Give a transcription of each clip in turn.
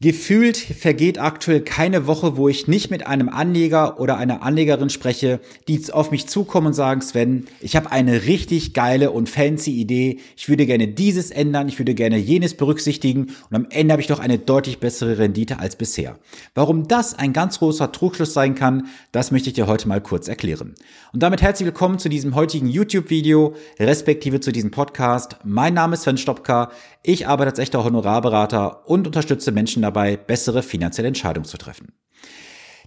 Gefühlt vergeht aktuell keine Woche, wo ich nicht mit einem Anleger oder einer Anlegerin spreche, die auf mich zukommen und sagen, Sven, ich habe eine richtig geile und fancy Idee. Ich würde gerne dieses ändern, ich würde gerne jenes berücksichtigen und am Ende habe ich doch eine deutlich bessere Rendite als bisher. Warum das ein ganz großer Trugschluss sein kann, das möchte ich dir heute mal kurz erklären. Und damit herzlich willkommen zu diesem heutigen YouTube-Video, respektive zu diesem Podcast. Mein Name ist Sven Stopka. Ich arbeite als echter Honorarberater und unterstütze Menschen dabei, bessere finanzielle Entscheidungen zu treffen.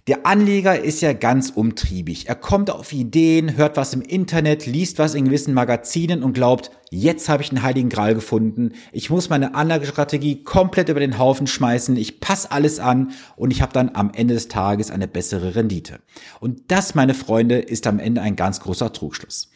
Der Anleger ist ja ganz umtriebig. Er kommt auf Ideen, hört was im Internet, liest was in gewissen Magazinen und glaubt, jetzt habe ich einen heiligen Gral gefunden. Ich muss meine Anlagestrategie komplett über den Haufen schmeißen. Ich passe alles an und ich habe dann am Ende des Tages eine bessere Rendite. Und das, meine Freunde, ist am Ende ein ganz großer Trugschluss.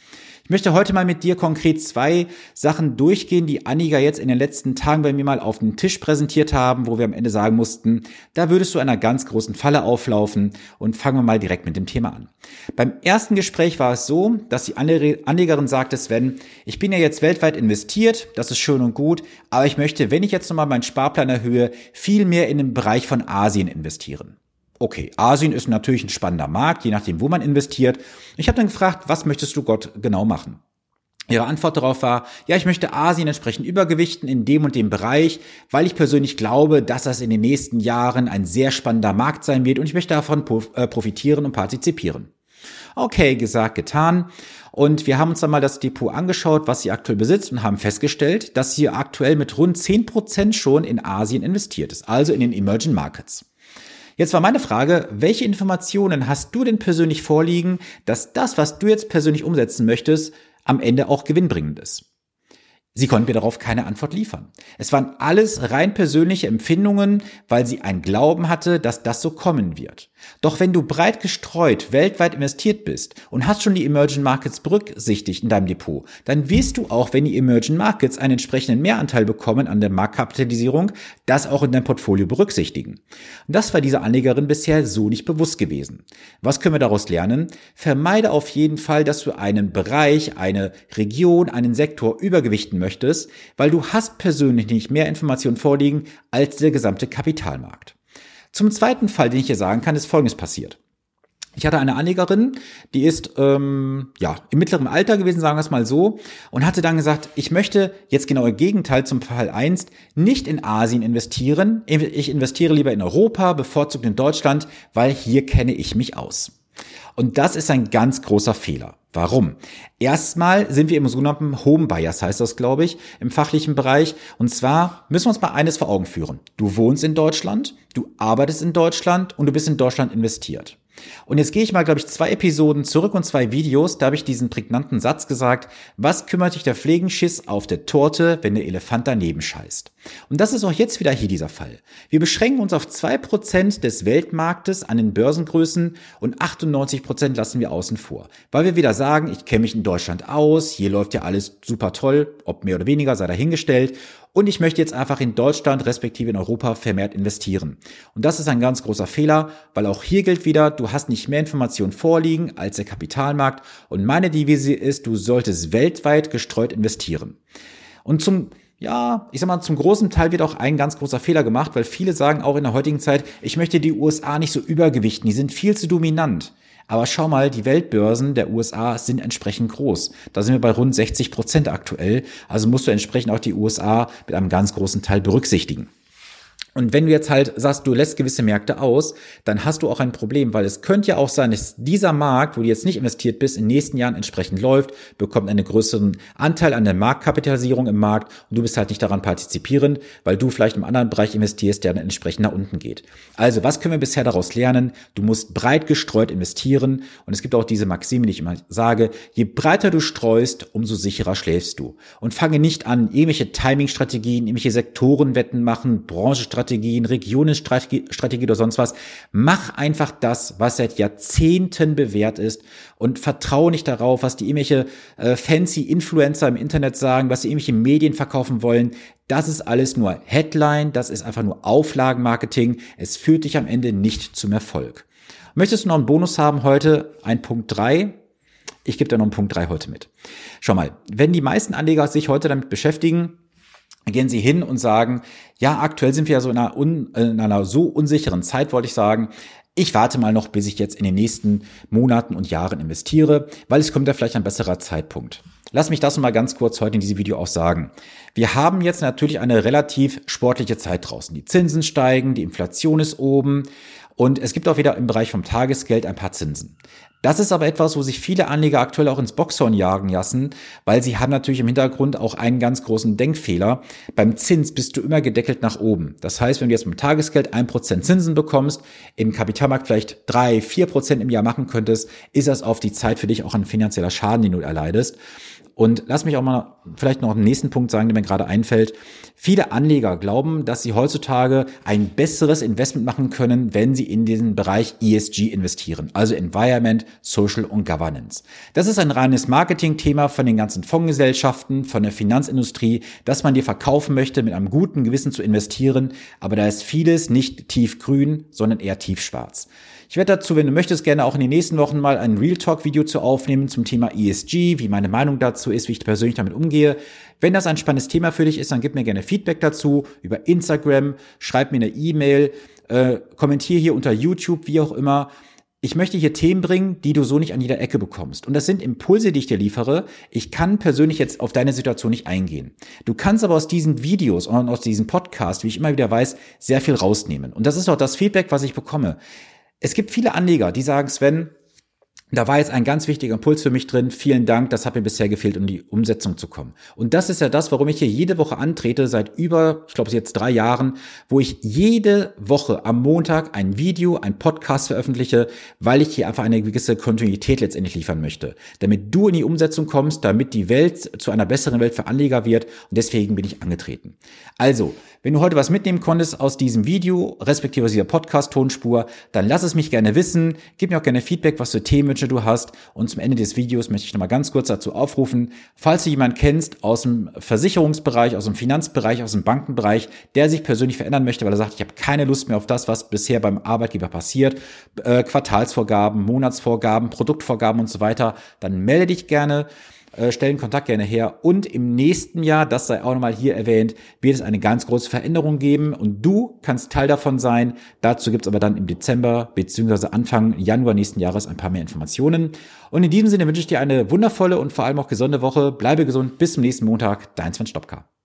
Ich möchte heute mal mit dir konkret zwei Sachen durchgehen, die Anniger jetzt in den letzten Tagen bei mir mal auf den Tisch präsentiert haben, wo wir am Ende sagen mussten, da würdest du einer ganz großen Falle auflaufen und fangen wir mal direkt mit dem Thema an. Beim ersten Gespräch war es so, dass die Anlegerin sagte, Sven, ich bin ja jetzt weltweit investiert, das ist schön und gut, aber ich möchte, wenn ich jetzt nochmal meinen Sparplan erhöhe, viel mehr in den Bereich von Asien investieren. Okay, Asien ist natürlich ein spannender Markt, je nachdem, wo man investiert. Ich habe dann gefragt, was möchtest du Gott genau machen? Ihre Antwort darauf war, ja, ich möchte Asien entsprechend übergewichten in dem und dem Bereich, weil ich persönlich glaube, dass das in den nächsten Jahren ein sehr spannender Markt sein wird und ich möchte davon äh, profitieren und partizipieren. Okay, gesagt, getan. Und wir haben uns dann mal das Depot angeschaut, was sie aktuell besitzt und haben festgestellt, dass sie aktuell mit rund 10% schon in Asien investiert ist, also in den Emerging Markets. Jetzt war meine Frage, welche Informationen hast du denn persönlich vorliegen, dass das, was du jetzt persönlich umsetzen möchtest, am Ende auch gewinnbringend ist? Sie konnten mir darauf keine Antwort liefern. Es waren alles rein persönliche Empfindungen, weil sie einen Glauben hatte, dass das so kommen wird. Doch wenn du breit gestreut weltweit investiert bist und hast schon die Emerging Markets berücksichtigt in deinem Depot, dann wirst du auch, wenn die Emerging Markets einen entsprechenden Mehranteil bekommen an der Marktkapitalisierung, das auch in dein Portfolio berücksichtigen. Und das war dieser Anlegerin bisher so nicht bewusst gewesen. Was können wir daraus lernen? Vermeide auf jeden Fall, dass du einen Bereich, eine Region, einen Sektor übergewichten möchtest, weil du hast persönlich nicht mehr Informationen vorliegen als der gesamte Kapitalmarkt. Zum zweiten Fall, den ich hier sagen kann, ist Folgendes passiert. Ich hatte eine Anlegerin, die ist ähm, ja im mittleren Alter gewesen, sagen wir es mal so, und hatte dann gesagt, ich möchte jetzt genau im Gegenteil zum Fall 1 nicht in Asien investieren. Ich investiere lieber in Europa, bevorzugt in Deutschland, weil hier kenne ich mich aus. Und das ist ein ganz großer Fehler. Warum? Erstmal sind wir im sogenannten Home Bias, heißt das, glaube ich, im fachlichen Bereich. Und zwar müssen wir uns mal eines vor Augen führen. Du wohnst in Deutschland, du arbeitest in Deutschland und du bist in Deutschland investiert. Und jetzt gehe ich mal, glaube ich, zwei Episoden zurück und zwei Videos. Da habe ich diesen prägnanten Satz gesagt. Was kümmert sich der Pflegenschiss auf der Torte, wenn der Elefant daneben scheißt? Und das ist auch jetzt wieder hier dieser Fall. Wir beschränken uns auf zwei Prozent des Weltmarktes an den Börsengrößen und 98 Prozent lassen wir außen vor. Weil wir wieder sagen, ich kenne mich in Deutschland aus, hier läuft ja alles super toll, ob mehr oder weniger sei dahingestellt. Und ich möchte jetzt einfach in Deutschland respektive in Europa vermehrt investieren. Und das ist ein ganz großer Fehler, weil auch hier gilt wieder, du hast nicht mehr Informationen vorliegen als der Kapitalmarkt. Und meine Devise ist, du solltest weltweit gestreut investieren. Und zum ja, ich sag mal, zum großen Teil wird auch ein ganz großer Fehler gemacht, weil viele sagen auch in der heutigen Zeit, ich möchte die USA nicht so übergewichten, die sind viel zu dominant. Aber schau mal, die Weltbörsen der USA sind entsprechend groß. Da sind wir bei rund 60 Prozent aktuell. Also musst du entsprechend auch die USA mit einem ganz großen Teil berücksichtigen. Und wenn du jetzt halt sagst, du lässt gewisse Märkte aus, dann hast du auch ein Problem, weil es könnte ja auch sein, dass dieser Markt, wo du jetzt nicht investiert bist, in den nächsten Jahren entsprechend läuft, bekommt einen größeren Anteil an der Marktkapitalisierung im Markt und du bist halt nicht daran partizipierend, weil du vielleicht im anderen Bereich investierst, der dann entsprechend nach unten geht. Also, was können wir bisher daraus lernen? Du musst breit gestreut investieren und es gibt auch diese Maxime, die ich immer sage, je breiter du streust, umso sicherer schläfst du. Und fange nicht an, irgendwelche Timing-Strategien, irgendwelche Sektorenwetten machen, Branchenstrategien, Strategien, Regionenstrategie oder sonst was. Mach einfach das, was seit Jahrzehnten bewährt ist und vertraue nicht darauf, was die irgendwelche äh, fancy Influencer im Internet sagen, was sie irgendwelche Medien verkaufen wollen. Das ist alles nur Headline, das ist einfach nur Auflagenmarketing. Es führt dich am Ende nicht zum Erfolg. Möchtest du noch einen Bonus haben heute? Ein Punkt drei. Ich gebe dir noch einen Punkt drei heute mit. Schau mal, wenn die meisten Anleger sich heute damit beschäftigen, gehen Sie hin und sagen, ja, aktuell sind wir ja so in einer, un, in einer so unsicheren Zeit, wollte ich sagen. Ich warte mal noch, bis ich jetzt in den nächsten Monaten und Jahren investiere, weil es kommt ja vielleicht ein besserer Zeitpunkt. Lass mich das mal ganz kurz heute in diesem Video auch sagen. Wir haben jetzt natürlich eine relativ sportliche Zeit draußen. Die Zinsen steigen, die Inflation ist oben und es gibt auch wieder im Bereich vom Tagesgeld ein paar Zinsen. Das ist aber etwas, wo sich viele Anleger aktuell auch ins Boxhorn jagen lassen, weil sie haben natürlich im Hintergrund auch einen ganz großen Denkfehler. Beim Zins bist du immer gedeckelt nach oben. Das heißt, wenn du jetzt mit Tagesgeld ein Prozent Zinsen bekommst, im Kapitalmarkt vielleicht drei, vier Prozent im Jahr machen könntest, ist das auf die Zeit für dich auch ein finanzieller Schaden, den du erleidest. Und lass mich auch mal vielleicht noch einen nächsten Punkt sagen, der mir gerade einfällt. Viele Anleger glauben, dass sie heutzutage ein besseres Investment machen können, wenn sie in diesen Bereich ESG investieren, also Environment, Social und Governance. Das ist ein reines Marketingthema von den ganzen Fondsgesellschaften, von der Finanzindustrie, dass man dir verkaufen möchte, mit einem guten Gewissen zu investieren, aber da ist vieles nicht tiefgrün, sondern eher tiefschwarz. Ich werde dazu, wenn du möchtest, gerne auch in den nächsten Wochen mal ein Real Talk Video zu aufnehmen zum Thema ESG, wie meine Meinung dazu ist, wie ich persönlich damit umgehe. Wenn das ein spannendes Thema für dich ist, dann gib mir gerne Feedback dazu über Instagram, schreib mir eine E-Mail, äh, kommentier hier unter YouTube, wie auch immer. Ich möchte hier Themen bringen, die du so nicht an jeder Ecke bekommst. Und das sind Impulse, die ich dir liefere. Ich kann persönlich jetzt auf deine Situation nicht eingehen. Du kannst aber aus diesen Videos und aus diesem Podcast, wie ich immer wieder weiß, sehr viel rausnehmen. Und das ist auch das Feedback, was ich bekomme. Es gibt viele Anleger, die sagen, Sven, da war jetzt ein ganz wichtiger Impuls für mich drin. Vielen Dank, das hat mir bisher gefehlt, um die Umsetzung zu kommen. Und das ist ja das, warum ich hier jede Woche antrete, seit über, ich glaube, jetzt drei Jahren, wo ich jede Woche am Montag ein Video, ein Podcast veröffentliche, weil ich hier einfach eine gewisse Kontinuität letztendlich liefern möchte. Damit du in die Umsetzung kommst, damit die Welt zu einer besseren Welt für Anleger wird. Und deswegen bin ich angetreten. Also, wenn du heute was mitnehmen konntest aus diesem Video, respektive aus dieser Podcast-Tonspur, dann lass es mich gerne wissen. Gib mir auch gerne Feedback, was für Themenwünsche du hast. Und zum Ende des Videos möchte ich nochmal ganz kurz dazu aufrufen, falls du jemanden kennst aus dem Versicherungsbereich, aus dem Finanzbereich, aus dem Bankenbereich, der sich persönlich verändern möchte, weil er sagt, ich habe keine Lust mehr auf das, was bisher beim Arbeitgeber passiert, äh, Quartalsvorgaben, Monatsvorgaben, Produktvorgaben und so weiter, dann melde dich gerne äh, stellen Kontakt gerne her. Und im nächsten Jahr, das sei auch nochmal hier erwähnt, wird es eine ganz große Veränderung geben und du kannst Teil davon sein. Dazu gibt es aber dann im Dezember bzw. Anfang Januar nächsten Jahres ein paar mehr Informationen. Und in diesem Sinne wünsche ich dir eine wundervolle und vor allem auch gesunde Woche. Bleibe gesund. Bis zum nächsten Montag. Dein Sven Stopka.